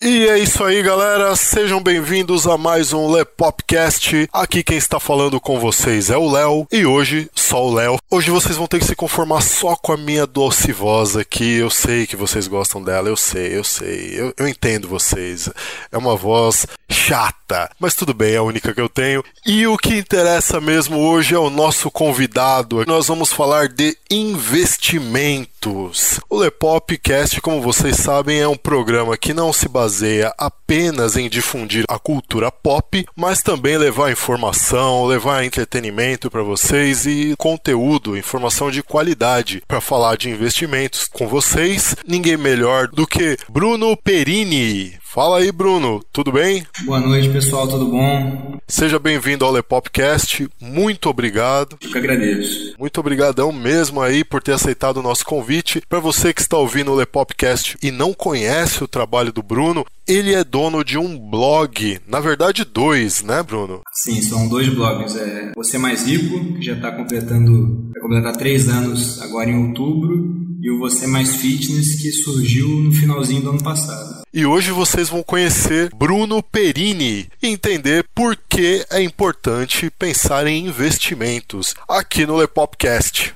E é isso aí, galera. Sejam bem-vindos a mais um Lepopcast. Aqui quem está falando com vocês é o Léo e hoje só o Léo. Hoje vocês vão ter que se conformar só com a minha doce voz aqui. Eu sei que vocês gostam dela, eu sei, eu sei. Eu, eu entendo vocês. É uma voz chata, mas tudo bem, é a única que eu tenho. E o que interessa mesmo hoje é o nosso convidado. Nós vamos falar de investimentos. O Lepopcast, como vocês sabem, é um programa que não se baseia apenas em difundir a cultura pop, mas também levar informação, levar entretenimento para vocês e conteúdo, informação de qualidade para falar de investimentos com vocês. Ninguém melhor do que Bruno Perini. Fala aí, Bruno, tudo bem? Boa noite, pessoal, tudo bom? Seja bem-vindo ao Lepopcast. Muito obrigado. Eu que agradeço. Muito obrigadão mesmo aí por ter aceitado o nosso convite. Para você que está ouvindo o Lepopcast e não conhece o trabalho do Bruno, ele é dono de um blog, na verdade dois, né, Bruno? Sim, são dois blogs. É Você Mais Rico, que já está completando, vai completar três anos agora em outubro, e o Você Mais Fitness, que surgiu no finalzinho do ano passado. E hoje vocês vão conhecer Bruno Perini e entender por que é importante pensar em investimentos aqui no Lepopcast.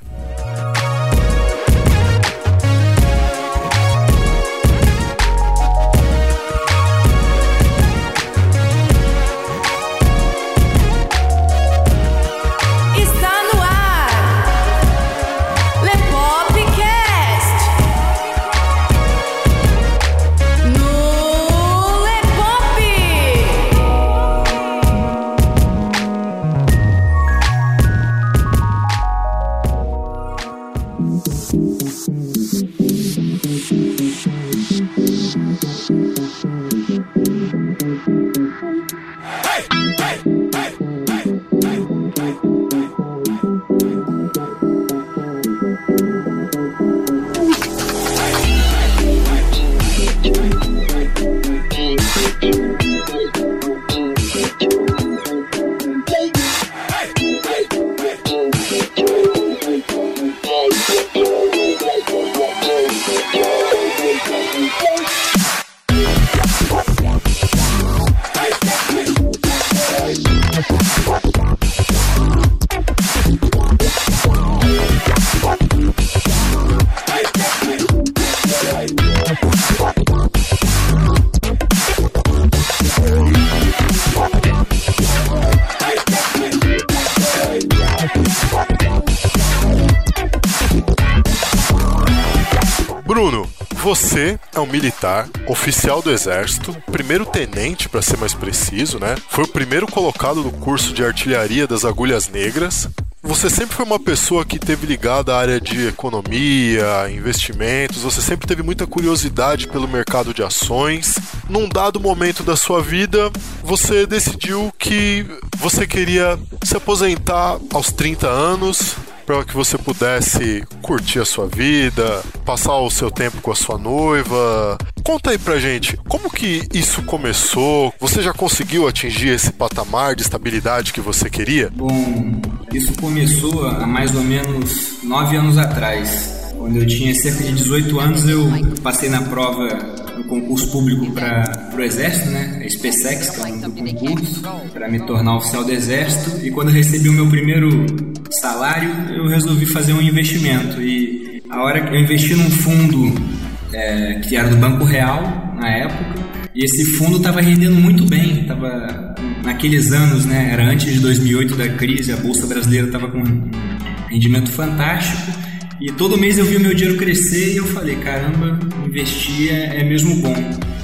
Você é um militar, oficial do exército, primeiro tenente para ser mais preciso, né? Foi o primeiro colocado no curso de artilharia das agulhas negras. Você sempre foi uma pessoa que teve ligada à área de economia, investimentos, você sempre teve muita curiosidade pelo mercado de ações. Num dado momento da sua vida, você decidiu que você queria se aposentar aos 30 anos, para que você pudesse curtir a sua vida, passar o seu tempo com a sua noiva. Conta aí pra gente, como que isso começou? Você já conseguiu atingir esse patamar de estabilidade que você queria? Bom, isso começou há mais ou menos nove anos atrás. Quando eu tinha cerca de 18 anos, eu passei na prova do concurso público para o Exército, né? A SpaceX, que é do concurso, para me tornar oficial do Exército. E quando eu recebi o meu primeiro salário, eu resolvi fazer um investimento. E a hora que eu investi num fundo é, que era do Banco Real, na época, e esse fundo estava rendendo muito bem, estava naqueles anos, né? Era antes de 2008 da crise, a bolsa brasileira estava com um rendimento fantástico. E todo mês eu vi o meu dinheiro crescer e eu falei, caramba, investir é, é mesmo bom.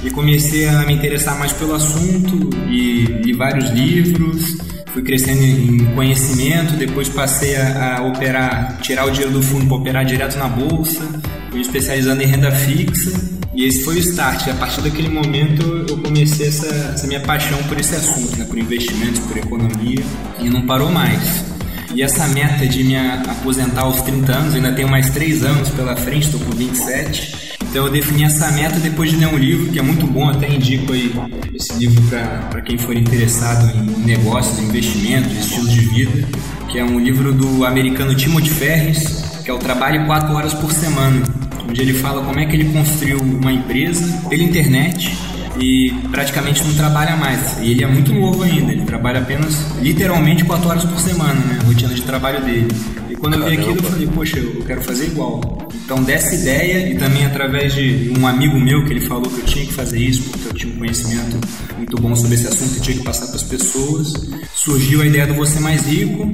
E comecei a me interessar mais pelo assunto e li vários livros, fui crescendo em conhecimento, depois passei a, a operar, tirar o dinheiro do fundo para operar direto na bolsa, fui especializando em renda fixa e esse foi o start. A partir daquele momento eu comecei essa, essa minha paixão por esse assunto, né? por investimentos, por economia e não parou mais. E essa meta de me aposentar aos 30 anos, ainda tenho mais 3 anos pela frente, estou com 27. Então eu defini essa meta depois de ler um livro que é muito bom, até indico aí esse livro para quem for interessado em negócios, investimentos, estilos de vida, que é um livro do americano Timothy Ferris, que é o Trabalho 4 Horas por Semana, onde ele fala como é que ele construiu uma empresa pela internet e praticamente não trabalha mais. E ele é muito novo ainda, ele trabalha apenas, literalmente, 4 horas por semana, né? A rotina de trabalho dele. E quando eu vi aquilo, eu falei, poxa, eu quero fazer igual. Então, dessa ideia, e também através de um amigo meu que ele falou que eu tinha que fazer isso, porque eu tinha um conhecimento muito bom sobre esse assunto e tinha que passar para as pessoas, surgiu a ideia do Você Mais Rico.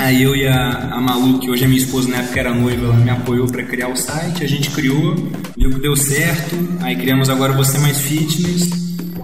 Aí eu e a, a Malu, que hoje é minha esposa, na época era noiva, ela me apoiou para criar o site, a gente criou, viu que deu certo, aí criamos agora Você Mais Fitness,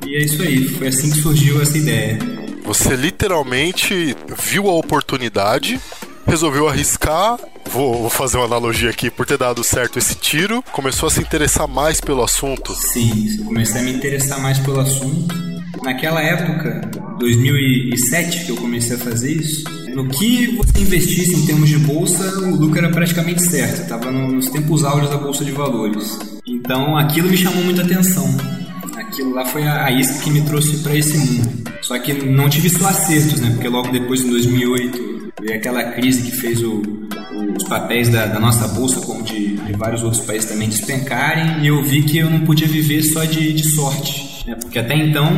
e é isso aí, foi assim que surgiu essa ideia. Você literalmente viu a oportunidade resolveu arriscar. Vou, vou, fazer uma analogia aqui, por ter dado certo esse tiro, começou a se interessar mais pelo assunto. Sim, comecei a me interessar mais pelo assunto. Naquela época, 2007, que eu comecei a fazer isso, no que você investisse em termos de bolsa, o lucro era praticamente certo, estava nos tempos áureos da bolsa de valores. Então aquilo me chamou muita atenção. Aquilo lá foi a, a isca que me trouxe para esse mundo. Só que não tive só acertos, né? Porque logo depois, em 2008, Veio aquela crise que fez o, os papéis da, da, nossa bolsa, como de, de, vários outros países também, despencarem, e eu vi que eu não podia viver só de, de sorte. Né? Porque até então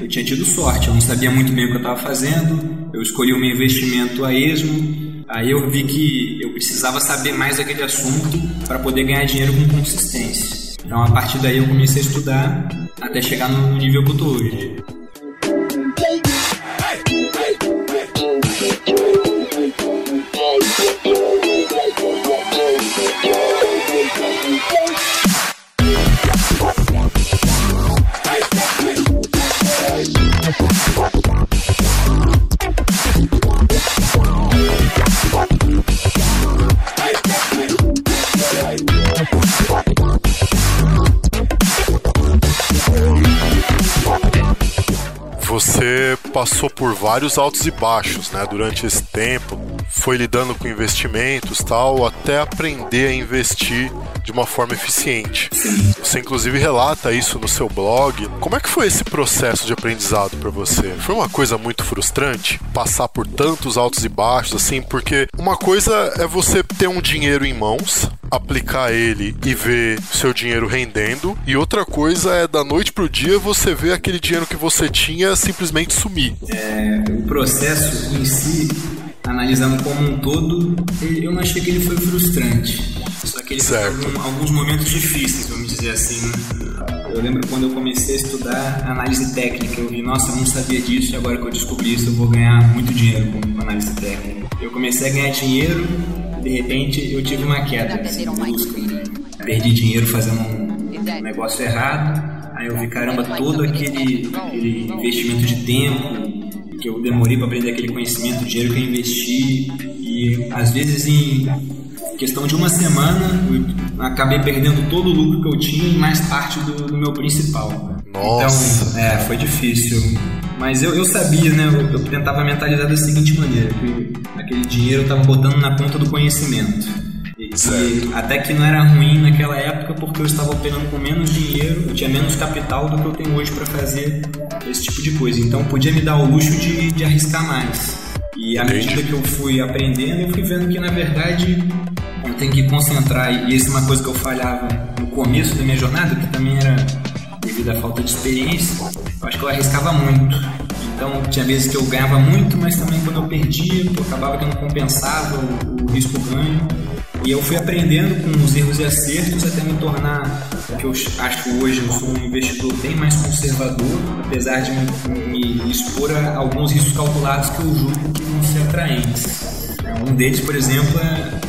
eu tinha tido sorte, eu não sabia muito bem o que eu estava fazendo, eu escolhi o meu investimento a esmo, aí eu vi que eu precisava saber mais daquele assunto para poder ganhar dinheiro com consistência. Então a partir daí eu comecei a estudar até chegar no nível que eu estou hoje. Passou por vários altos e baixos, né, durante esse tempo, foi lidando com investimentos, tal, até aprender a investir de uma forma eficiente. Você inclusive relata isso no seu blog. Como é que foi esse processo de aprendizado para você? Foi uma coisa muito frustrante passar por tantos altos e baixos assim, porque uma coisa é você ter um dinheiro em mãos, aplicar ele e ver seu dinheiro rendendo, e outra coisa é da noite pro dia você ver aquele dinheiro que você tinha simplesmente sumir. É, o processo em si analisando como um todo, eu não achei que ele foi frustrante. Ele certo. teve alguns momentos difíceis, vamos dizer assim? Eu lembro quando eu comecei a estudar análise técnica, eu vi, nossa, eu não sabia disso e agora que eu descobri isso eu vou ganhar muito dinheiro com análise técnica. Eu comecei a ganhar dinheiro, de repente eu tive uma queda, assim, brusca, né? Perdi dinheiro fazendo um negócio errado, aí eu vi, caramba, todo aquele, aquele investimento de tempo, que eu demorei para aprender aquele conhecimento, o dinheiro que eu investi e às vezes em questão de uma semana acabei perdendo todo o lucro que eu tinha e mais parte do, do meu principal. Nossa. Então, é, foi difícil. Mas eu, eu sabia, né? Eu, eu tentava mentalizar da seguinte maneira, que aquele dinheiro eu estava botando na conta do conhecimento. E, e, até que não era ruim naquela época porque eu estava operando com menos dinheiro, eu tinha menos capital do que eu tenho hoje para fazer esse tipo de coisa. Então podia me dar o luxo de, de arriscar mais. E à medida que eu fui aprendendo, eu fui vendo que na verdade eu tenho que concentrar. E isso é uma coisa que eu falhava no começo da minha jornada, que também era devido à falta de experiência. Eu acho que eu arriscava muito. Então tinha vezes que eu ganhava muito, mas também quando eu perdia, eu acabava que não compensava o, o risco-ganho. E eu fui aprendendo com os erros e acertos até me tornar o que eu acho que hoje eu sou um investidor bem mais conservador, apesar de me, me expor a alguns riscos calculados que eu julgo que vão ser atraentes. Um deles, por exemplo, é,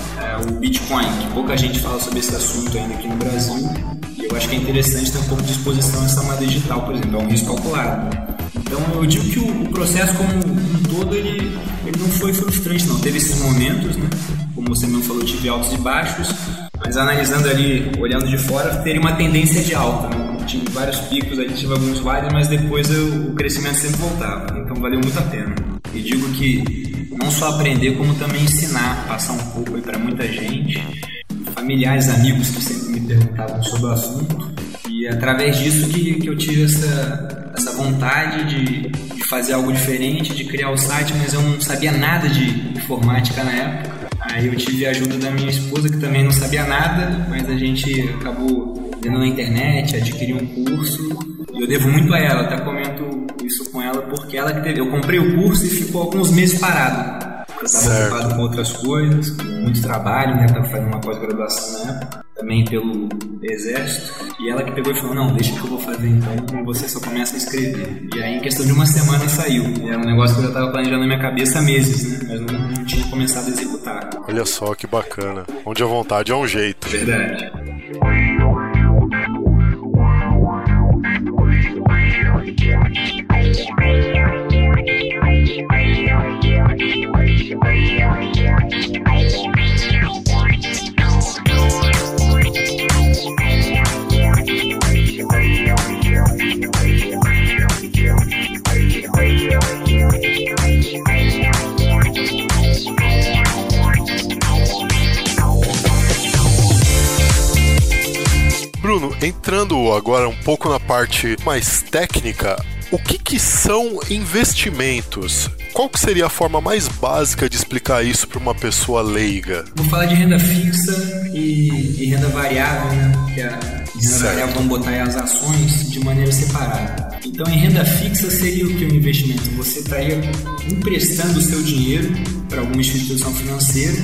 o Bitcoin, que pouca gente fala sobre esse assunto ainda aqui no Brasil. E eu acho que é interessante ter um pouco de exposição a essa moeda digital, por exemplo, é um risco calculado. Então eu digo que o, o processo como um todo ele, ele não foi frustrante, não. Teve esses momentos, né? como você mesmo falou, tive altos e baixos, mas analisando ali, olhando de fora, teria uma tendência de alta. Né? Tive vários picos ali, tive alguns vales, mas depois eu, o crescimento sempre voltava, então valeu muito a pena. E digo que não só aprender, como também ensinar, passar um pouco aí para muita gente, familiares, amigos que sempre me perguntavam sobre o assunto, e através disso que, que eu tive essa, essa vontade de, de fazer algo diferente, de criar o site, mas eu não sabia nada de informática na época. Aí eu tive a ajuda da minha esposa, que também não sabia nada, mas a gente acabou vendo na internet, adquiri um curso. E eu devo muito a ela, até comento isso com ela, porque ela que teve. Eu comprei o curso e ficou alguns meses parado. Estava ocupado com outras coisas, com muito trabalho, né? Estava fazendo uma pós-graduação na época também pelo exército, e ela que pegou e falou, não, deixa que eu vou fazer então, você só começa a escrever. E aí em questão de uma semana saiu. E era um negócio que eu já estava planejando na minha cabeça há meses, né? Mas não, não, tinha começado a executar. Olha só que bacana. Onde a vontade é um jeito. Verdade. Agora um pouco na parte mais técnica, o que, que são investimentos? Qual que seria a forma mais básica de explicar isso para uma pessoa leiga? Vou falar de renda fixa e, e renda variável, né? Que a renda variável vamos botar as ações de maneira separada. Então, em renda fixa seria o que um investimento? Você estaria emprestando o seu dinheiro para alguma instituição financeira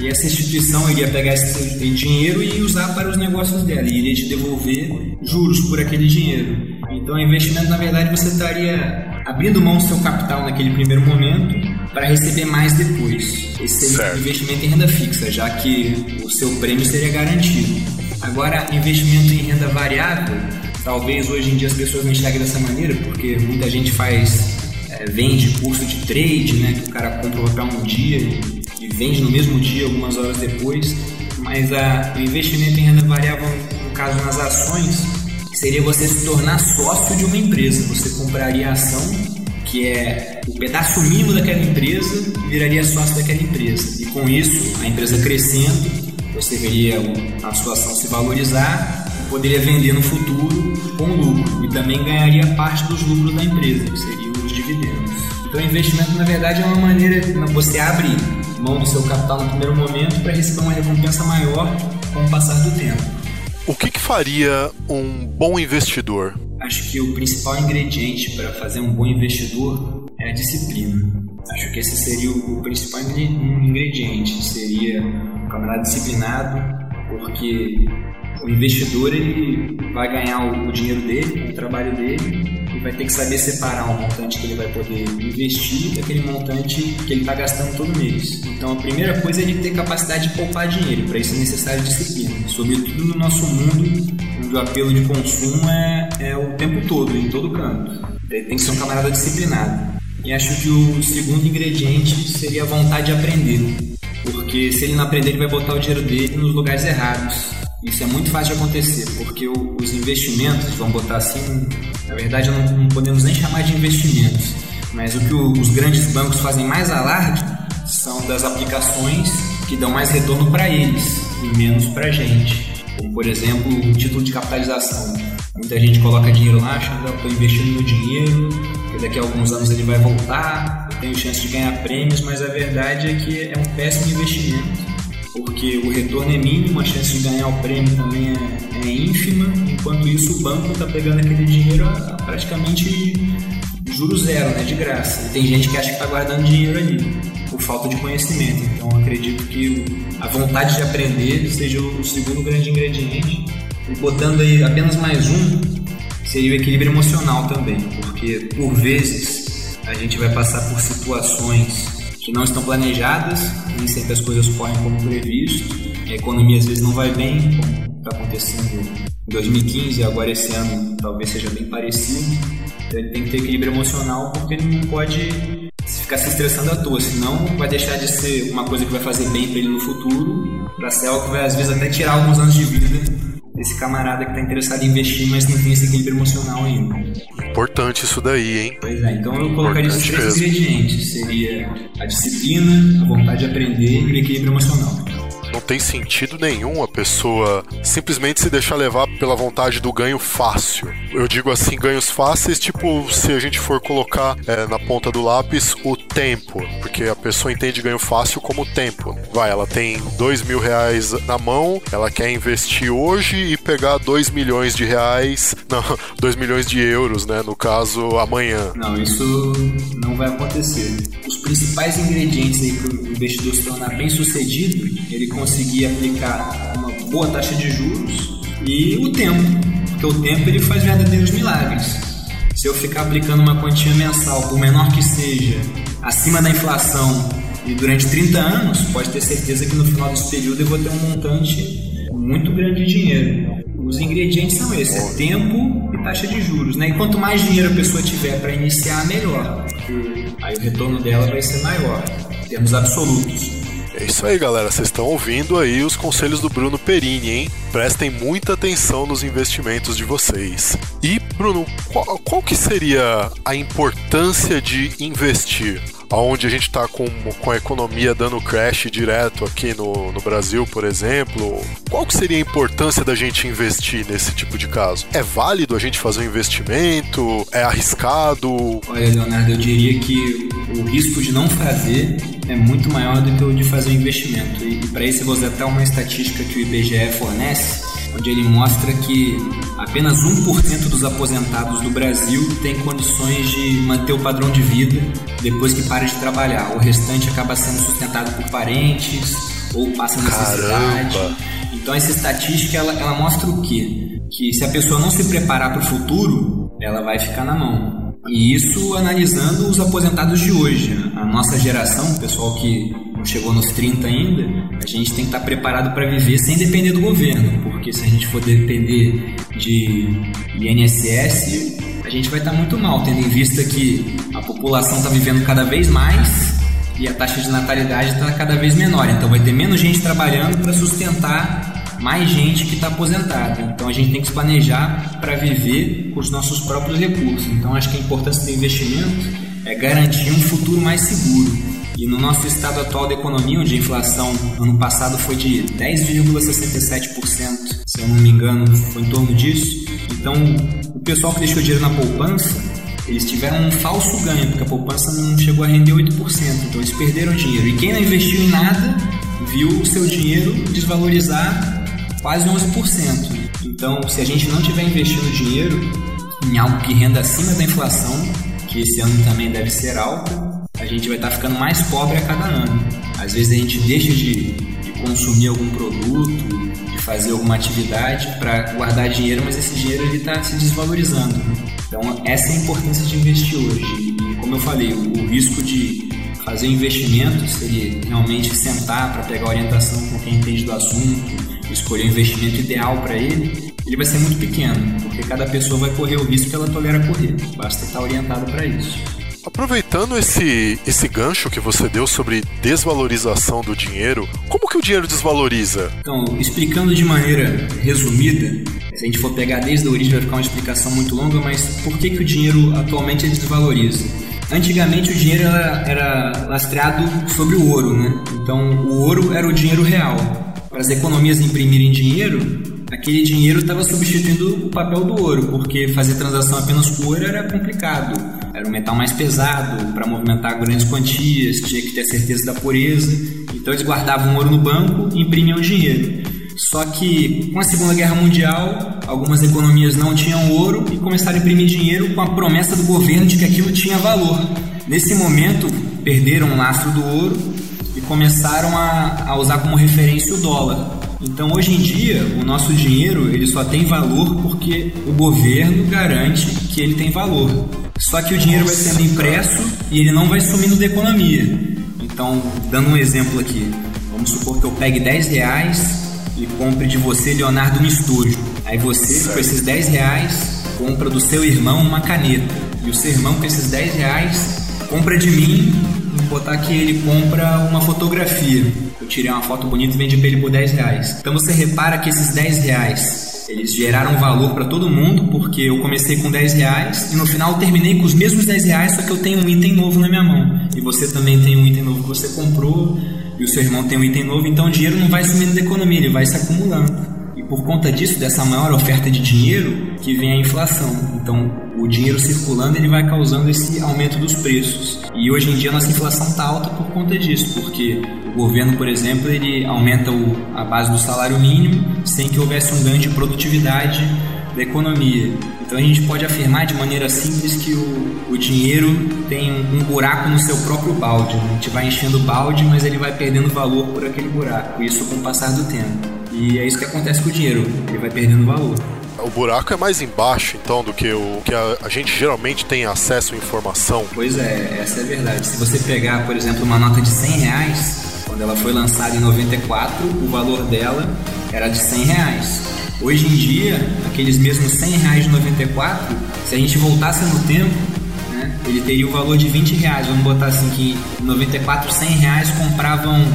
e essa instituição iria pegar esse dinheiro e usar para os negócios dela, e iria te devolver juros por aquele dinheiro. Então, o investimento, na verdade, você estaria abrindo mão do seu capital naquele primeiro momento para receber mais depois. Esse seria certo. investimento em renda fixa, já que o seu prêmio seria garantido. Agora, investimento em renda variável, talvez hoje em dia as pessoas não enxerguem dessa maneira, porque muita gente faz, é, vende curso de trade, né, que o cara compra o papel um dia vende no mesmo dia, algumas horas depois, mas a, o investimento em renda variável, no caso nas ações, seria você se tornar sócio de uma empresa. Você compraria a ação, que é o pedaço mínimo daquela empresa, e viraria sócio daquela empresa. E com isso, a empresa crescendo, você veria a sua ação se valorizar poderia vender no futuro com lucro. E também ganharia parte dos lucros da empresa, que seriam os dividendos. Então, o investimento, na verdade, é uma maneira. Você abre mão do seu capital no primeiro momento para receber uma recompensa maior com o passar do tempo. O que, que faria um bom investidor? Acho que o principal ingrediente para fazer um bom investidor é a disciplina. Acho que esse seria o principal ingrediente, seria um camarada disciplinado, porque o investidor ele vai ganhar o dinheiro dele, o trabalho dele, vai ter que saber separar um montante que ele vai poder investir daquele montante que ele está gastando todo mês. Então a primeira coisa é ele ter capacidade de poupar dinheiro, para isso é necessário disciplina, sobretudo no nosso mundo onde o apelo de consumo é, é o tempo todo, em todo canto. Ele tem que ser um camarada disciplinado. E acho que o segundo ingrediente seria a vontade de aprender. Porque se ele não aprender, ele vai botar o dinheiro dele nos lugares errados. Isso é muito fácil de acontecer, porque os investimentos, vamos botar assim, na verdade não, não podemos nem chamar de investimentos, mas o que os grandes bancos fazem mais alarde são das aplicações que dão mais retorno para eles e menos para a gente. Como, por exemplo, um título de capitalização. Muita gente coloca dinheiro lá achando que estou investindo meu dinheiro, que daqui a alguns anos ele vai voltar, eu tenho chance de ganhar prêmios, mas a verdade é que é um péssimo investimento porque o retorno é mínimo, a chance de ganhar o prêmio também é, é ínfima, enquanto isso o banco está pegando aquele dinheiro a, a praticamente juro zero, né, de graça. E tem gente que acha que está guardando dinheiro ali, por falta de conhecimento. Então acredito que a vontade de aprender seja o segundo grande ingrediente. E botando aí apenas mais um, seria o equilíbrio emocional também, porque por vezes a gente vai passar por situações que não estão planejadas, nem sempre as coisas correm como previsto, a economia às vezes não vai bem, como está acontecendo em 2015, agora esse ano talvez seja bem parecido. Então ele tem que ter equilíbrio emocional porque ele não pode ficar se estressando à toa, senão vai deixar de ser uma coisa que vai fazer bem para ele no futuro, para ser algo que vai às vezes até tirar alguns anos de vida desse camarada que está interessado em investir, mas não tem esse equilíbrio emocional ainda. Importante isso daí, hein? Pois é, então eu colocaria esses três mesmo. ingredientes: seria a disciplina, a vontade de aprender e o equilíbrio emocional. Não tem sentido nenhum a pessoa simplesmente se deixar levar pela vontade do ganho fácil. Eu digo assim, ganhos fáceis, tipo, se a gente for colocar é, na ponta do lápis o tempo, porque a pessoa entende ganho fácil como tempo. Vai, ela tem dois mil reais na mão, ela quer investir hoje e pegar dois milhões de reais, não, dois milhões de euros, né, no caso, amanhã. Não, isso não vai acontecer. Os principais ingredientes aí para o investidor se tornar bem sucedido, ele conseguir aplicar uma boa taxa de juros e o tempo, porque o tempo ele faz verdadeiros milagres. Se eu ficar aplicando uma quantia mensal, por menor que seja, acima da inflação e durante 30 anos, pode ter certeza que no final desse período eu vou ter um montante muito grande de dinheiro. Os ingredientes são esses: é tempo e taxa de juros. Né? E quanto mais dinheiro a pessoa tiver para iniciar, melhor. Aí o retorno dela vai ser maior, em termos absolutos. É isso aí, galera. Vocês estão ouvindo aí os conselhos do Bruno Perini, hein? Prestem muita atenção nos investimentos de vocês. E, Bruno, qual, qual que seria a importância de investir? Onde a gente está com, com a economia dando crash direto aqui no, no Brasil, por exemplo, qual que seria a importância da gente investir nesse tipo de caso? É válido a gente fazer um investimento? É arriscado? Olha, Leonardo, eu diria que o risco de não fazer é muito maior do que o de fazer um investimento. E, e para isso eu vou usar até uma estatística que o IBGE fornece, onde ele mostra que apenas 1% dos aposentados do Brasil tem condições de manter o padrão de vida depois que para de trabalhar. O restante acaba sendo sustentado por parentes ou passa necessidade. Caramba. Então essa estatística ela, ela mostra o quê? Que se a pessoa não se preparar para o futuro, ela vai ficar na mão. E isso analisando os aposentados de hoje. A nossa geração, o pessoal que não chegou nos 30 ainda, a gente tem que estar preparado para viver sem depender do governo, porque se a gente for depender de INSS, a gente vai estar muito mal, tendo em vista que a população está vivendo cada vez mais e a taxa de natalidade está cada vez menor. Então vai ter menos gente trabalhando para sustentar mais gente que está aposentada. Então a gente tem que se planejar para viver com os nossos próprios recursos. Então acho que a importância do investimento é garantir um futuro mais seguro. E no nosso estado atual da economia, onde a inflação ano passado foi de 10,67%, se eu não me engano, foi em torno disso. Então, o pessoal que deixou dinheiro na poupança, eles tiveram um falso ganho, porque a poupança não chegou a render 8%, então eles perderam dinheiro. E quem não investiu em nada, viu o seu dinheiro desvalorizar quase 11%. Então, se a gente não tiver investindo dinheiro em algo que renda acima da inflação, que esse ano também deve ser alta, gente vai estar ficando mais pobre a cada ano. Às vezes a gente deixa de, de consumir algum produto, de fazer alguma atividade para guardar dinheiro, mas esse dinheiro está se desvalorizando. Então, essa é a importância de investir hoje. E, como eu falei, o, o risco de fazer investimento seria realmente sentar para pegar orientação com quem entende do assunto, escolher o investimento ideal para ele, ele vai ser muito pequeno, porque cada pessoa vai correr o risco que ela tolera correr. Basta estar orientado para isso. Aproveitando esse, esse gancho que você deu sobre desvalorização do dinheiro, como que o dinheiro desvaloriza? Então, explicando de maneira resumida, se a gente for pegar desde a origem vai ficar uma explicação muito longa, mas por que, que o dinheiro atualmente desvaloriza? Antigamente o dinheiro era, era lastreado sobre o ouro, né? Então o ouro era o dinheiro real para as economias imprimirem dinheiro, aquele dinheiro estava substituindo o papel do ouro, porque fazer transação apenas com ouro era complicado. Era um metal mais pesado, para movimentar grandes quantias, tinha que ter certeza da pureza. Então eles guardavam ouro no banco e imprimiam dinheiro. Só que com a Segunda Guerra Mundial, algumas economias não tinham ouro e começaram a imprimir dinheiro com a promessa do governo de que aquilo tinha valor. Nesse momento, perderam o lastro do ouro e começaram a, a usar como referência o dólar. Então, hoje em dia, o nosso dinheiro ele só tem valor porque o governo garante que ele tem valor. Só que o dinheiro vai sendo impresso e ele não vai sumindo da economia. Então, dando um exemplo aqui, vamos supor que eu pegue 10 reais e compre de você, Leonardo, um estojo. Aí você, com esses 10 reais, compra do seu irmão uma caneta. E o seu irmão, com esses 10 reais, compra de mim botar que ele compra uma fotografia. Eu tirei uma foto bonita e vendi pra ele por 10 reais. Então você repara que esses 10 reais eles geraram valor para todo mundo, porque eu comecei com 10 reais e no final terminei com os mesmos 10 reais, só que eu tenho um item novo na minha mão. E você também tem um item novo que você comprou. e o seu irmão tem um item novo, então o dinheiro não vai sumindo da economia, ele vai se acumulando. Por conta disso, dessa maior oferta de dinheiro, que vem a inflação. Então, o dinheiro circulando ele vai causando esse aumento dos preços. E hoje em dia nossa inflação está alta por conta disso, porque o governo, por exemplo, ele aumenta o, a base do salário mínimo sem que houvesse um ganho de produtividade da economia. Então a gente pode afirmar de maneira simples que o, o dinheiro tem um, buraco no seu próprio balde. A gente vai enchendo o balde, mas ele vai perdendo valor por aquele buraco. Isso com o passar do tempo. E é isso que acontece com o dinheiro. Ele vai perdendo valor. O buraco é mais embaixo, então, do que o que a, a, gente geralmente tem acesso à informação. Pois é, essa é a verdade. Se você pegar, por exemplo, uma nota de 100 reais, quando ela foi lançada em 94, o valor dela era de 100 reais. Hoje em dia, aqueles mesmos 100 reais de 94, se a gente voltasse no tempo, né, ele teria o valor de 20 reais. Vamos botar assim que em 94, 100 reais compravam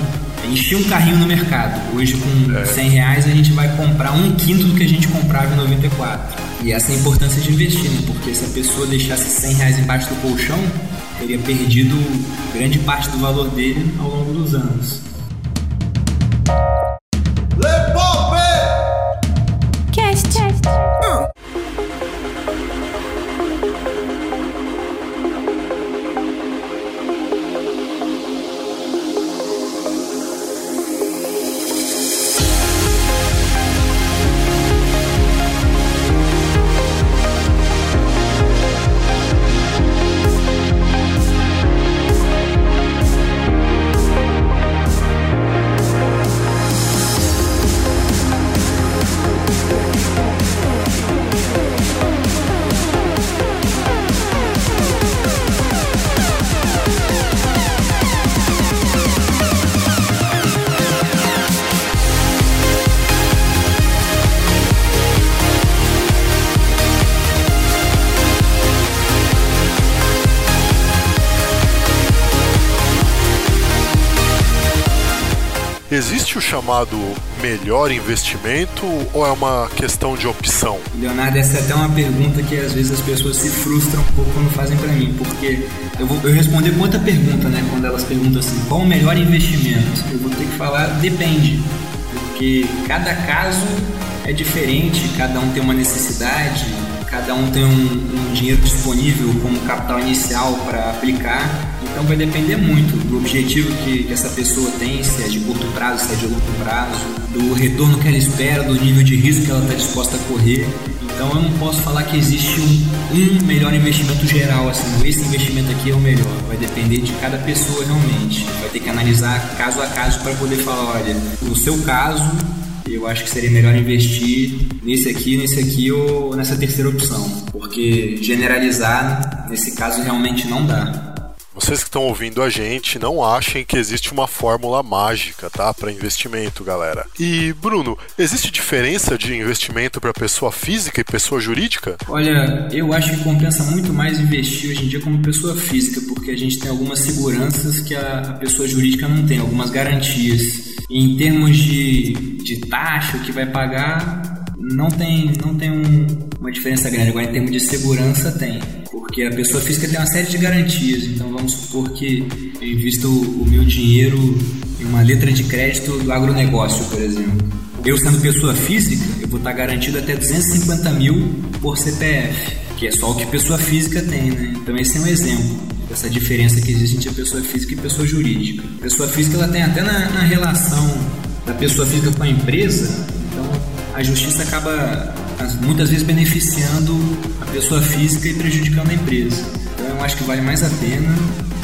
enchia um carrinho no mercado. Hoje, com é. 100 reais, a gente vai comprar um quinto do que a gente comprava em 94. E essa é a importância de investir, né? Porque se a pessoa deixasse 100 reais embaixo do colchão, teria perdido grande parte do valor dele ao longo dos anos. Chamado melhor investimento ou é uma questão de opção? Leonardo, essa é até uma pergunta que às vezes as pessoas se frustram um pouco quando fazem para mim, porque eu vou eu responder com outra pergunta, né? Quando elas perguntam assim, qual o melhor investimento? Eu vou ter que falar depende, porque cada caso é diferente, cada um tem uma necessidade, cada um tem um, um dinheiro disponível como capital inicial para aplicar. Então vai depender muito do objetivo que, que, essa pessoa tem, se é de curto prazo, se é de longo prazo, do retorno que ela espera, do nível de risco que ela está disposta a correr. Então eu não posso falar que existe um, um melhor investimento geral, assim, esse investimento aqui é o melhor. Vai depender de cada pessoa realmente. Vai ter que analisar caso a caso para poder falar, olha, no seu caso, eu acho que seria melhor investir nesse aqui, nesse aqui ou nessa terceira opção, porque generalizar nesse caso realmente não dá. Vocês que estão ouvindo a gente, não achem que existe uma fórmula mágica, tá, para investimento, galera. E Bruno, existe diferença de investimento para pessoa física e pessoa jurídica? Olha, eu acho que compensa muito mais investir hoje em dia como pessoa física, porque a gente tem algumas seguranças que a pessoa jurídica não tem, algumas garantias. E em termos de, de taxa, que vai pagar, não tem, não tem um, uma diferença grande. Agora, em termos de segurança, tem. Porque a pessoa física tem uma série de garantias. Então, vamos supor que eu invisto o meu dinheiro em uma letra de crédito do agronegócio, por exemplo. Eu, sendo pessoa física, eu vou estar garantido até 250 mil por CPF, que é só o que pessoa física tem, né? Então, esse é um exemplo dessa diferença que existe entre a pessoa física e pessoa jurídica. A pessoa física ela tem até na, na relação da pessoa física com a empresa a justiça acaba muitas vezes beneficiando a pessoa física e prejudicando a empresa. Então eu acho que vale mais a pena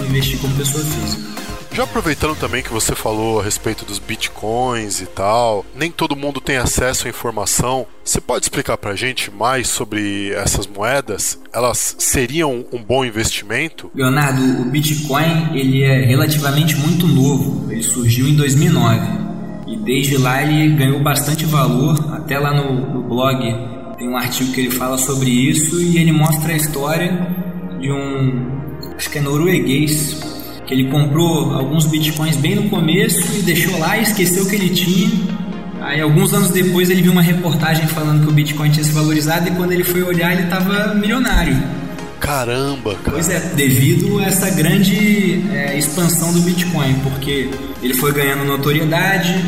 investir como pessoa física. Já aproveitando também que você falou a respeito dos bitcoins e tal, nem todo mundo tem acesso à informação. Você pode explicar pra gente mais sobre essas moedas? Elas seriam um bom investimento? Leonardo, o Bitcoin ele é relativamente muito novo. Ele surgiu em 2009. Desde lá ele ganhou bastante valor, até lá no, no blog tem um artigo que ele fala sobre isso e ele mostra a história de um, acho que é norueguês, que ele comprou alguns bitcoins bem no começo e deixou lá e esqueceu que ele tinha. Aí alguns anos depois ele viu uma reportagem falando que o Bitcoin tinha se valorizado e quando ele foi olhar ele estava milionário. Caramba, cara. Pois é, devido a essa grande é, expansão do Bitcoin, porque ele foi ganhando notoriedade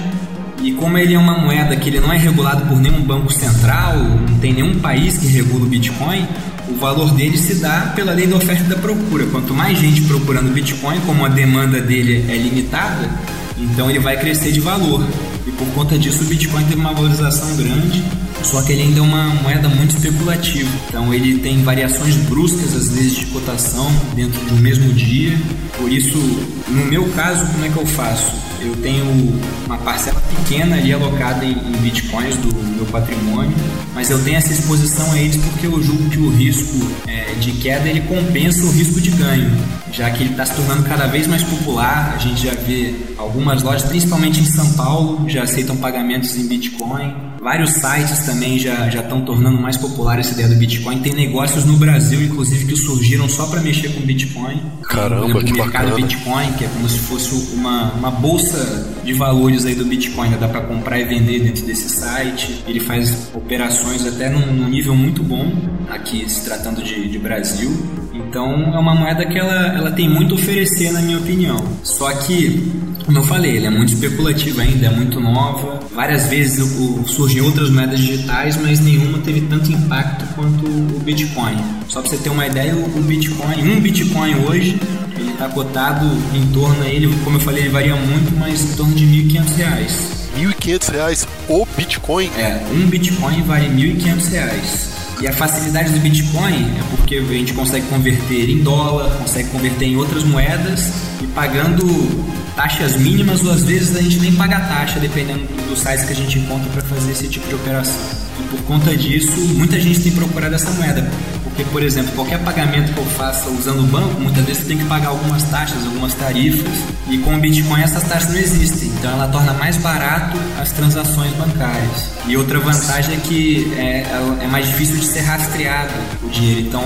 e como ele é uma moeda que ele não é regulado por nenhum banco central, não tem nenhum país que regula o Bitcoin, o valor dele se dá pela lei da oferta e da procura. Quanto mais gente procurando Bitcoin, como a demanda dele é limitada, então ele vai crescer de valor. E por conta disso o Bitcoin teve uma valorização grande só que ele ainda é uma moeda muito especulativa. Então ele tem variações bruscas às vezes de cotação dentro de um mesmo dia. Por isso, no meu caso, como é que eu faço? Eu tenho uma parcela pequena ali alocada em, em bitcoins do meu patrimônio, mas eu tenho essa exposição a eles porque eu julgo que o risco é, de queda ele compensa o risco de ganho, já que ele está se tornando cada vez mais popular. A gente já vê algumas lojas, principalmente em São Paulo, já aceitam pagamentos em bitcoin. Vários sites também já já estão tornando mais popular essa ideia do Bitcoin. Tem negócios no Brasil, inclusive, que surgiram só para mexer com Bitcoin. Caramba, que o mercado bacana. Bitcoin, que é como se fosse uma, uma bolsa de valores aí do Bitcoin. Dá para comprar e vender dentro desse site. Ele faz operações até num, num nível muito bom, aqui se tratando de, de Brasil. Então é uma moeda que ela, ela tem muito a oferecer, na minha opinião. Só que, como eu falei, ela é muito especulativa ainda, é muito nova. Várias vezes o, surgem outras moedas digitais, mas nenhuma teve tanto impacto quanto o Bitcoin. Só para você ter uma ideia, o Bitcoin, um Bitcoin hoje, ele está cotado em torno, ele, como eu falei, ele varia muito, mas em torno de 1.500 reais. R$ 1.500 o Bitcoin? É, um Bitcoin vale R$ 1.500. E a facilidade do Bitcoin é porque a gente consegue converter em dólar, consegue converter em outras moedas e pagando taxas mínimas ou às vezes a gente nem paga taxa dependendo dos sites que a gente encontra para fazer esse tipo de operação. E por conta disso, muita gente tem procurado essa moeda. Porque, por exemplo, qualquer pagamento que eu faça usando o banco, muitas vezes você tem que pagar algumas taxas, algumas tarifas, e com o Bitcoin essas taxas não existem. Então ela torna mais barato as transações bancárias. E outra vantagem é que é, é mais difícil de ser rastreado o dinheiro. Então,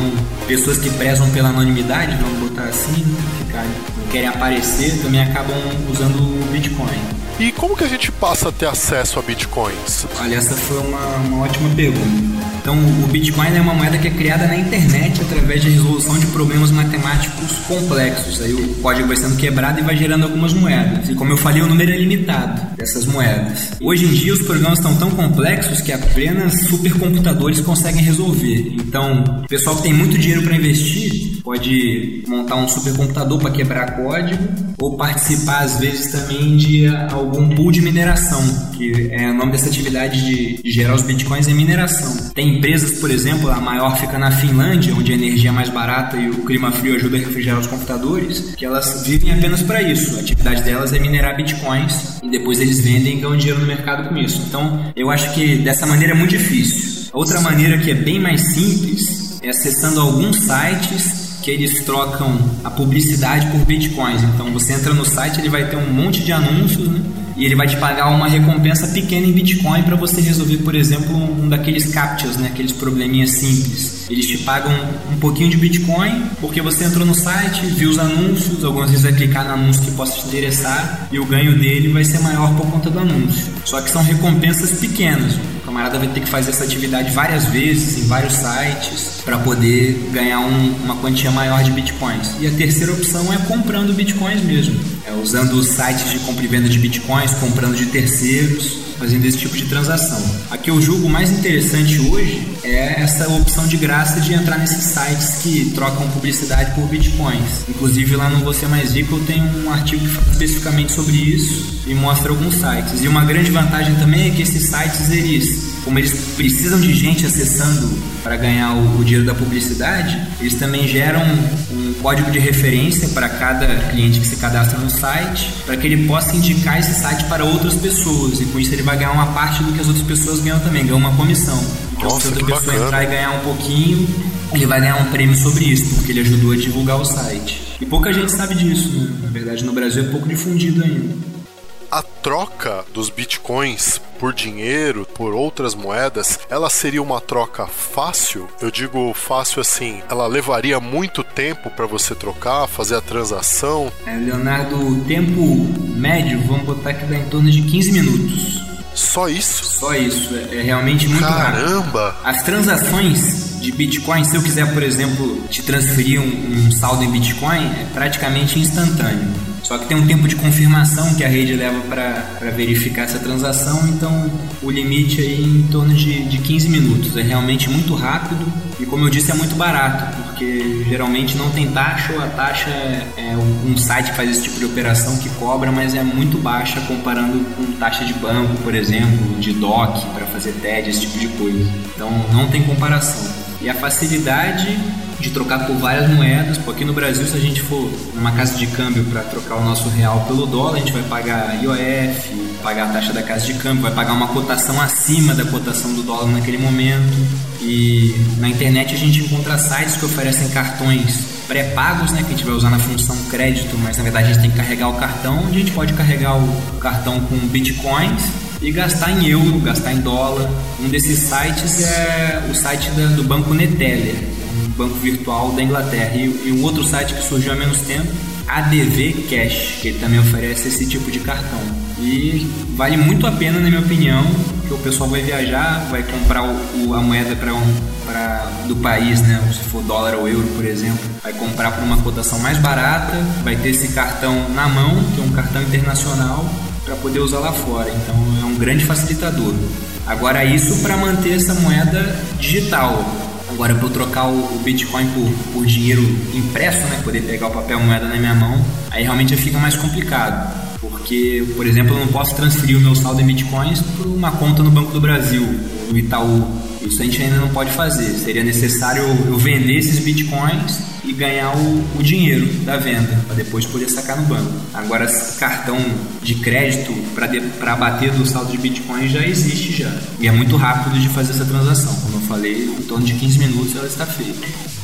pessoas que prezam pela anonimidade, vamos botar assim, ficar, não querem aparecer, também acabam usando o Bitcoin. E como que a gente passa a ter acesso a bitcoins? Olha, essa foi uma, uma ótima pergunta. Então, o Bitcoin é uma moeda que é criada na internet através de resolução de problemas matemáticos complexos. Aí o código vai sendo quebrado e vai gerando algumas moedas. E como eu falei, o número é limitado dessas moedas. Hoje em dia, os programas estão tão complexos que apenas supercomputadores conseguem resolver. Então, o pessoal que tem muito dinheiro para investir pode montar um supercomputador para quebrar código ou participar, às vezes, também de algum pool de mineração, que é o nome dessa atividade de, de gerar os bitcoins é mineração. Tem empresas, por exemplo, a maior fica na Finlândia, onde a energia é mais barata e o clima frio ajuda a refrigerar os computadores, que elas vivem apenas para isso. A atividade delas é minerar bitcoins e depois eles vendem e ganham dinheiro no mercado com isso. Então, eu acho que dessa maneira é muito difícil. Outra maneira que é bem mais simples é acessando alguns sites que eles trocam a publicidade por bitcoins. Então você entra no site, ele vai ter um monte de anúncios, né? E ele vai te pagar uma recompensa pequena em Bitcoin para você resolver, por exemplo, um daqueles captchas, né? Aqueles probleminhas simples. Eles te pagam um pouquinho de Bitcoin porque você entrou no site, viu os anúncios, algumas vezes vai clicar no anúncio que possa te interessar e o ganho dele vai ser maior por conta do anúncio. Só que são recompensas pequenas. O camarada vai ter que fazer essa atividade várias vezes em vários sites para poder ganhar um, uma quantia maior de bitcoins. E a terceira opção é comprando bitcoins mesmo, é usando os sites de compra e venda de bitcoins, comprando de terceiros, fazendo esse tipo de transação. A que eu julgo mais interessante hoje é essa opção de graça de entrar nesses sites que trocam publicidade por bitcoins. Inclusive lá no Você Mais Rico eu tenho um artigo que fala especificamente sobre isso e mostra alguns sites. E uma grande vantagem também é que esses sites eles como eles precisam de gente acessando para ganhar o, o, dinheiro da publicidade, eles também geram um código de referência para cada cliente que se cadastra no site, para que ele possa indicar esse site para outras pessoas. E com isso ele vai ganhar uma parte do que as outras pessoas ganham também, ganha uma comissão. Então, Nossa, se outra pessoa bacana. entrar e ganhar um pouquinho, ele vai ganhar um prêmio sobre isso, porque ele ajudou a divulgar o site. E pouca gente sabe disso, né? Na verdade, no Brasil é pouco difundido ainda. Troca dos bitcoins por dinheiro, por outras moedas, ela seria uma troca fácil? Eu digo fácil assim, ela levaria muito tempo para você trocar, fazer a transação? É, Leonardo, o tempo médio, vamos botar que dá em torno de 15 minutos. Só isso? Só isso, é, é realmente muito rápido. Caramba! As transações de Bitcoin, se eu quiser, por exemplo, te transferir um, um saldo em Bitcoin, é praticamente instantâneo. Só que tem um tempo de confirmação que a rede leva para verificar essa transação, então o limite aí em torno de, de 15 minutos. É realmente muito rápido e, como eu disse, é muito barato, porque geralmente não tem taxa ou a taxa é, é um site que faz esse tipo de operação que cobra, mas é muito baixa comparando com taxa de banco, por exemplo, de DOC para fazer TED, esse tipo de coisa. Então não tem comparação. E a facilidade de trocar por várias moedas. Porque no Brasil, se a gente for numa casa de câmbio para trocar o nosso real pelo dólar, a gente vai pagar IOF, pagar a taxa da casa de câmbio, vai pagar uma cotação acima da cotação do dólar naquele momento. E na internet a gente encontra sites que oferecem cartões pré-pagos, né, que a gente vai usar na função crédito, mas na verdade a gente tem que carregar o cartão, a gente pode carregar o cartão com bitcoins e gastar em euro, gastar em dólar. Um desses sites é o site do banco Neteller, banco virtual da Inglaterra. E, e, um outro site que surgiu há menos tempo, ADV Cash, que ele também oferece esse tipo de cartão. E vale muito a pena, na minha opinião, que o pessoal vai viajar, vai comprar o, o, a moeda para um, do país, né? se for dólar ou euro, por exemplo, vai comprar por uma cotação mais barata, vai ter esse cartão na mão, que é um cartão internacional, para poder usar lá fora. Então é um grande facilitador. Agora isso para manter essa moeda digital. Agora para eu trocar o, Bitcoin por, por dinheiro impresso, né, poder pegar o papel moeda na minha mão, aí realmente fica mais complicado. Porque, por exemplo, eu não posso transferir o meu saldo em bitcoins para uma conta no Banco do Brasil, no Itaú. Isso a gente ainda não pode fazer. Seria necessário eu vender esses bitcoins e ganhar o, o dinheiro da venda, para depois poder sacar no banco. Agora, cartão de crédito para abater do saldo de bitcoin já existe já. E é muito rápido de fazer essa transação. Como eu falei, em torno de 15 minutos ela está feita.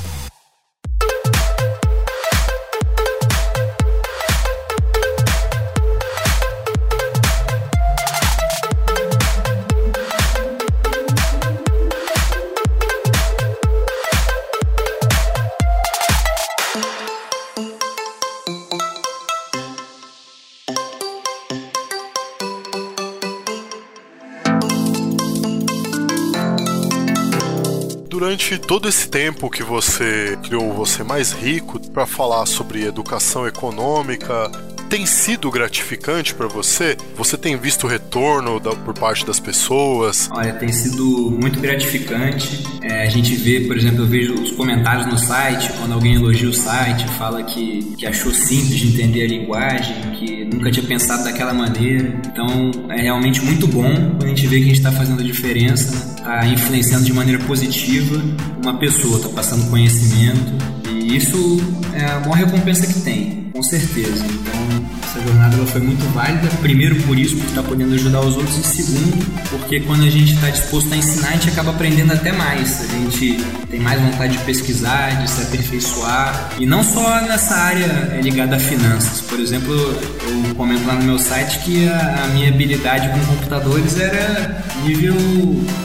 Durante todo esse tempo que você criou Você Mais Rico para falar sobre educação econômica, tem sido gratificante para você? Você tem visto retorno da, por parte das pessoas? Olha, tem sido muito gratificante. É, a gente vê, por exemplo, eu vejo os comentários no site, quando alguém elogia o site, fala que, que achou simples de entender a linguagem, que nunca tinha pensado daquela maneira. Então é realmente muito bom a gente vê que a gente está fazendo a diferença, está influenciando de maneira positiva uma pessoa, está passando conhecimento. Isso é a maior recompensa que tem com certeza. Então, essa jornada ela foi muito válida. Primeiro, por isso, por estar podendo ajudar os outros. E segundo, porque quando a gente está disposto a ensinar, a gente acaba aprendendo até mais. A gente tem mais vontade de pesquisar, de se aperfeiçoar. E não só nessa área é, ligada a finanças. Por exemplo, eu comento lá no meu site que a, a minha habilidade com computadores era nível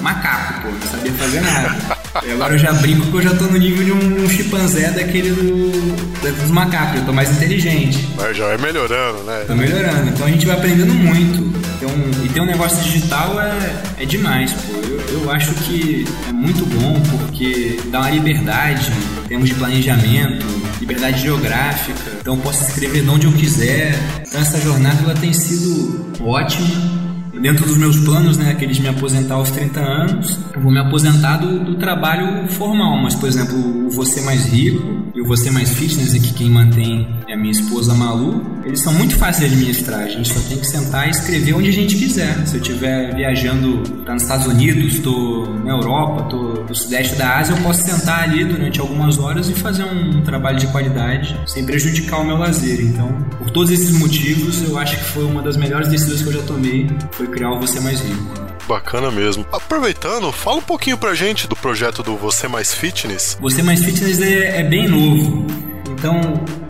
macaco, pô. Não sabia fazer nada. E agora eu já brinco que eu já tô no nível de um, chimpanzé daquele do, dos macacos, eu tô mais inteligente. Mas já vai melhorando, né? Tá melhorando, então a gente vai aprendendo muito. Então, e ter um negócio digital é, é demais, pô. Eu, eu acho que é muito bom porque dá uma liberdade, temos de planejamento, liberdade geográfica, então eu posso escrever de onde eu quiser. Então essa jornada ela tem sido ótima dentro dos meus planos, né, aqueles de me aposentar aos 30 anos, eu vou me aposentar do, do trabalho formal, mas, por exemplo, o Você Mais Rico e o Você Mais Fitness, aqui quem mantém é a minha esposa Malu, eles são muito fáceis de administrar, a gente só tem que sentar e escrever onde a gente quiser. Se eu estiver viajando, tá nos Estados Unidos, estou na Europa, estou no sudeste da Ásia, eu posso sentar ali durante algumas horas e fazer um trabalho de qualidade, sem prejudicar o meu lazer. Então, por todos esses motivos, eu acho que foi uma das melhores decisões que eu já tomei, foi criar o Você Mais Rico. Bacana mesmo. Aproveitando, fala um pouquinho pra gente do projeto do Você Mais Fitness. Você Mais Fitness é, é bem novo. Então,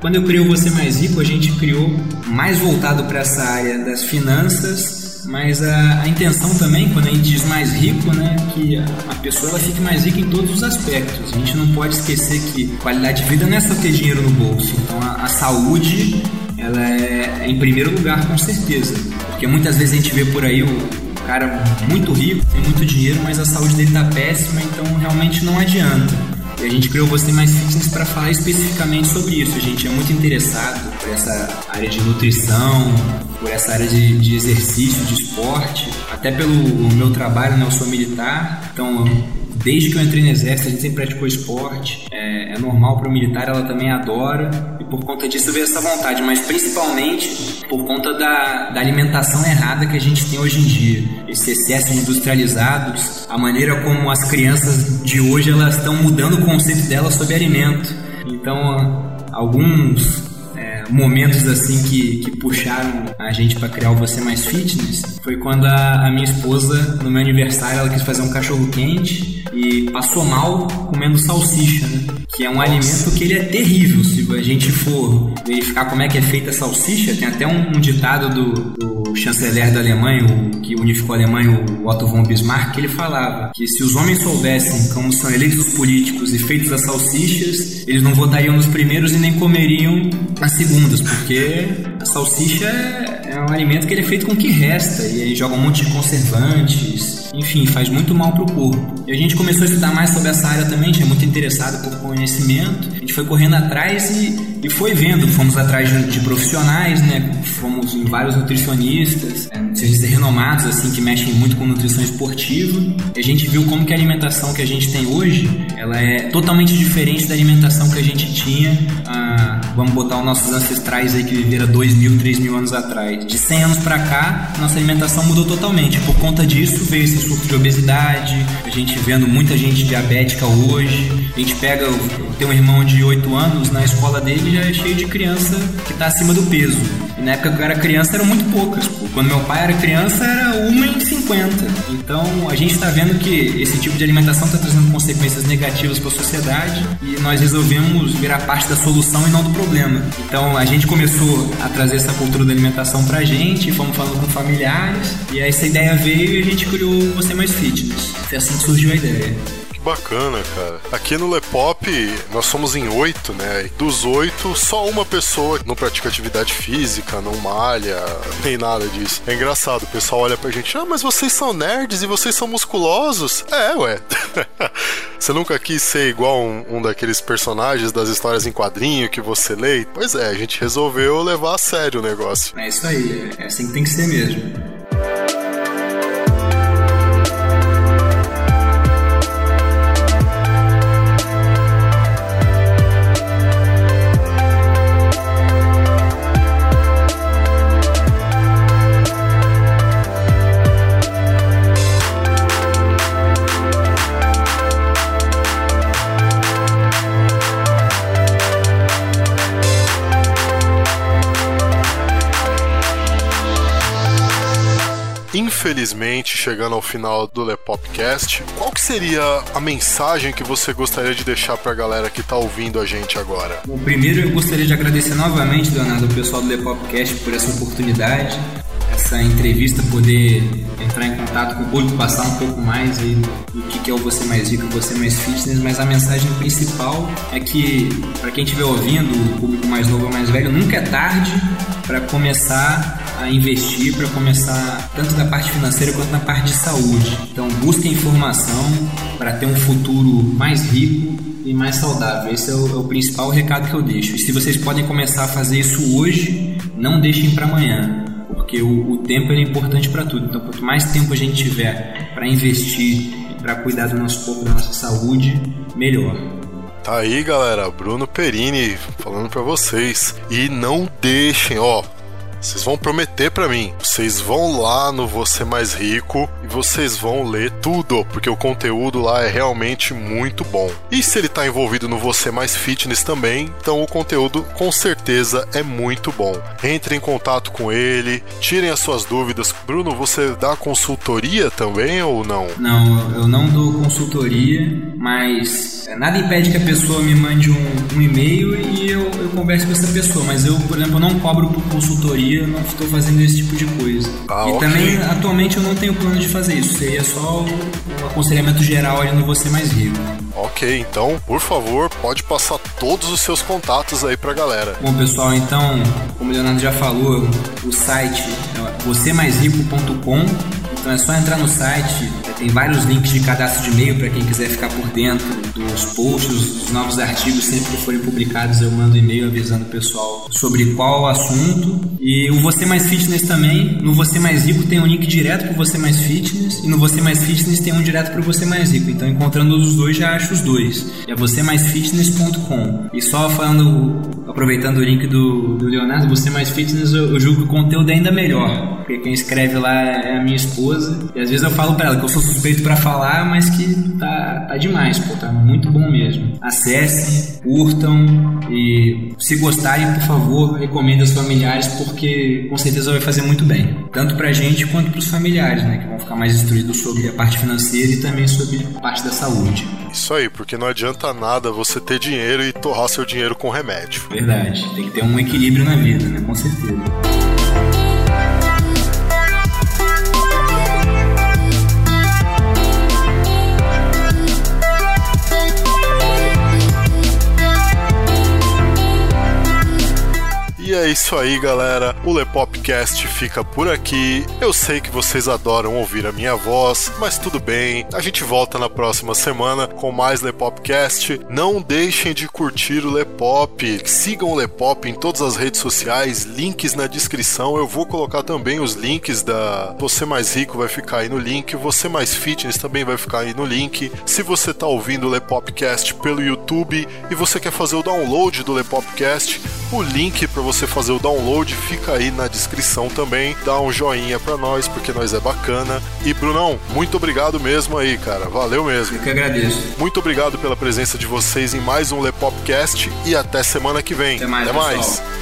quando eu criei o Você Mais Rico, a gente criou mais voltado para essa área das finanças, mas a, a, intenção também, quando a gente diz mais rico, né, que a, a, pessoa ela fique mais rica em todos os aspectos. A gente não pode esquecer que qualidade de vida não é só ter dinheiro no bolso. Então, a, a saúde ela é, é, em primeiro lugar, com certeza. Porque muitas vezes a gente vê por aí o cara muito rico, tem muito dinheiro, mas a saúde dele tá péssima, então realmente não adianta. E a gente criou Você Mais Fitness para falar especificamente sobre isso. A gente é muito interessado por essa área de nutrição, por essa área de, de exercício, de esporte, até pelo meu trabalho, né? Eu sou militar, então desde que eu entrei no exército, a gente sempre praticou esporte. É, é normal para o militar, ela também adora. E por conta disso veio essa vontade, mas principalmente por conta da, da alimentação errada que a gente tem hoje em dia. Esse excesso industrializados, a maneira como as crianças de hoje elas estão mudando o conceito delas sobre alimento. Então, alguns momentos assim que, que puxaram a gente para criar o Você Mais Fitness foi quando a, a, minha esposa, no meu aniversário, ela quis fazer um cachorro quente e passou mal comendo salsicha, né? Que é um alimento que ele é terrível. Se a gente for verificar como é que é feita a salsicha, tem até um, um ditado do, do, chanceler da Alemanha, o, que unificou a Alemanha, o Otto von Bismarck, ele falava que se os homens soubessem como são eleitos os políticos e feitos as salsichas, eles não votariam nos primeiros e nem comeriam as segundas, porque a salsicha é, é um alimento que ele é feito com o que resta e aí joga um monte de conservantes, enfim, faz muito mal para o corpo. E a gente começou a estudar mais sobre essa área também, a gente é muito interessado por conhecimento, a gente foi correndo atrás e, e foi vendo, fomos atrás de, de profissionais, né? Fomos em vários nutricionistas, é, nutricionistas renomados assim que mexem muito com nutrição esportiva. E a gente viu como que a alimentação que a gente tem hoje, ela é totalmente diferente da alimentação que a gente tinha, ah, vamos botar os nossos ancestrais aí que viveram 2 mil, 3 mil anos atrás. De 100 anos para cá, nossa alimentação mudou totalmente. Por conta disso veio esse surto de obesidade, a gente vendo muita gente diabética hoje. A gente pega, tem um irmão de 8 anos, na escola dele já é cheio de criança que está acima do peso. E na época que eu era criança eram muito poucas. Quando meu pai era criança era uma em 50. Então a gente está vendo que esse tipo de alimentação está trazendo consequências negativas para a sociedade e nós resolvemos virar parte da solução e não do problema. Então a gente começou a trazer essa cultura da alimentação para a gente, fomos falando com familiares e essa ideia veio e a gente criou Você Mais Fitness. Foi assim que surgiu a ideia bacana, cara. Aqui no Lepop, nós somos em oito, né? Dos oito, só uma pessoa não pratica atividade física, não malha, nem nada disso. É engraçado, o pessoal olha pra gente, ah, mas vocês são nerds e vocês são musculosos? É, ué. você nunca quis ser igual um, um daqueles personagens das histórias em quadrinho que você lê? Pois é, a gente resolveu levar a sério o negócio. É isso aí, é assim que tem que ser mesmo. Infelizmente chegando ao final do Lepopcast, qual que seria a mensagem que você gostaria de deixar para a galera que está ouvindo a gente agora? Bom, primeiro eu gostaria de agradecer novamente, Leonardo, o pessoal do Lepopcast por essa oportunidade, essa entrevista, poder entrar em contato com o público, passar um pouco mais aí do que é o Você Mais Rico, Você Mais Fitness, mas a mensagem principal é que, para quem estiver ouvindo, o público mais novo ou mais velho, nunca é tarde para começar a investir para começar tanto na parte financeira quanto na parte de saúde. Então, busque informação para ter um futuro mais rico e mais saudável. Esse é o, é o, principal recado que eu deixo. E se vocês podem começar a fazer isso hoje, não deixem para amanhã, porque o, o tempo é importante para tudo. Então, quanto mais tempo a gente tiver para investir para cuidar do nosso corpo, da nossa saúde, melhor. Tá aí, galera, Bruno Perini falando para vocês. E não deixem, ó, vocês vão prometer para mim. Vocês vão lá no Você Mais Rico e vocês vão ler tudo, porque o conteúdo lá é realmente muito bom. E se ele tá envolvido no Você Mais Fitness também, então o conteúdo com certeza é muito bom. Entre em contato com ele, tirem as suas dúvidas. Bruno, você dá consultoria também ou não? Não, eu não dou consultoria, mas nada impede que a pessoa me mande um, um e-mail e eu, eu converse com essa pessoa. Mas eu, por exemplo, não cobro por consultoria, não estou fazendo esse tipo de coisa. Ah, e okay. também, atualmente, eu não tenho plano de fazer isso. Seria só o aconselhamento geral ali no Você Mais Rico. Ok, então, por favor, pode passar todos os seus contatos aí pra galera. Bom, pessoal, então, como o Leonardo já falou, o site é vocêmaisrico.com Então é só entrar no site, tem vários links de cadastro de e-mail para quem quiser ficar por dentro dos posts, dos novos artigos, sempre que forem publicados eu mando e-mail avisando o pessoal sobre qual assunto. E o Você Mais Fitness também, no Você Mais Rico tem um link direto para Você Mais Fitness e no Você Mais Fitness tem um direto para Você Mais Rico. Então encontrando os dois já acho os dois. É vocêmaisfitness.com. E só falando, aproveitando o link do, do Leonardo, Você Mais Fitness, eu, eu julgo que o conteúdo é ainda melhor. Porque quem escreve lá é a minha esposa. E às vezes eu falo para ela que eu sou suspeito para falar, mas que tá, tá demais, pô, tá muito bom mesmo. Acessem, curtam e se gostarem, por favor, recomendem aos familiares, porque com certeza vai fazer muito bem. Tanto pra gente quanto pros familiares, né? Que vão ficar mais instruídos sobre a parte financeira e também sobre a parte da saúde. Isso aí, porque não adianta nada você ter dinheiro e torrar seu dinheiro com remédio. Verdade, tem que ter um equilíbrio na vida, né? Com certeza. É isso aí, galera. O Lepopcast fica por aqui. Eu sei que vocês adoram ouvir a minha voz, mas tudo bem. A gente volta na próxima semana com mais Lepopcast. Não deixem de curtir o Lepop. Sigam o Lepop em todas as redes sociais, links na descrição. Eu vou colocar também os links da Você Mais Rico vai ficar aí no link, Você Mais Fitness também vai ficar aí no link. Se você está ouvindo o Lepopcast pelo YouTube e você quer fazer o download do Lepopcast, o link para você fazer o download fica aí na descrição também. Dá um joinha para nós, porque nós é bacana. E Brunão, muito obrigado mesmo aí, cara. Valeu mesmo. Eu que agradeço. Muito obrigado pela presença de vocês em mais um Lepopcast e até semana que vem. Até mais. Até mais.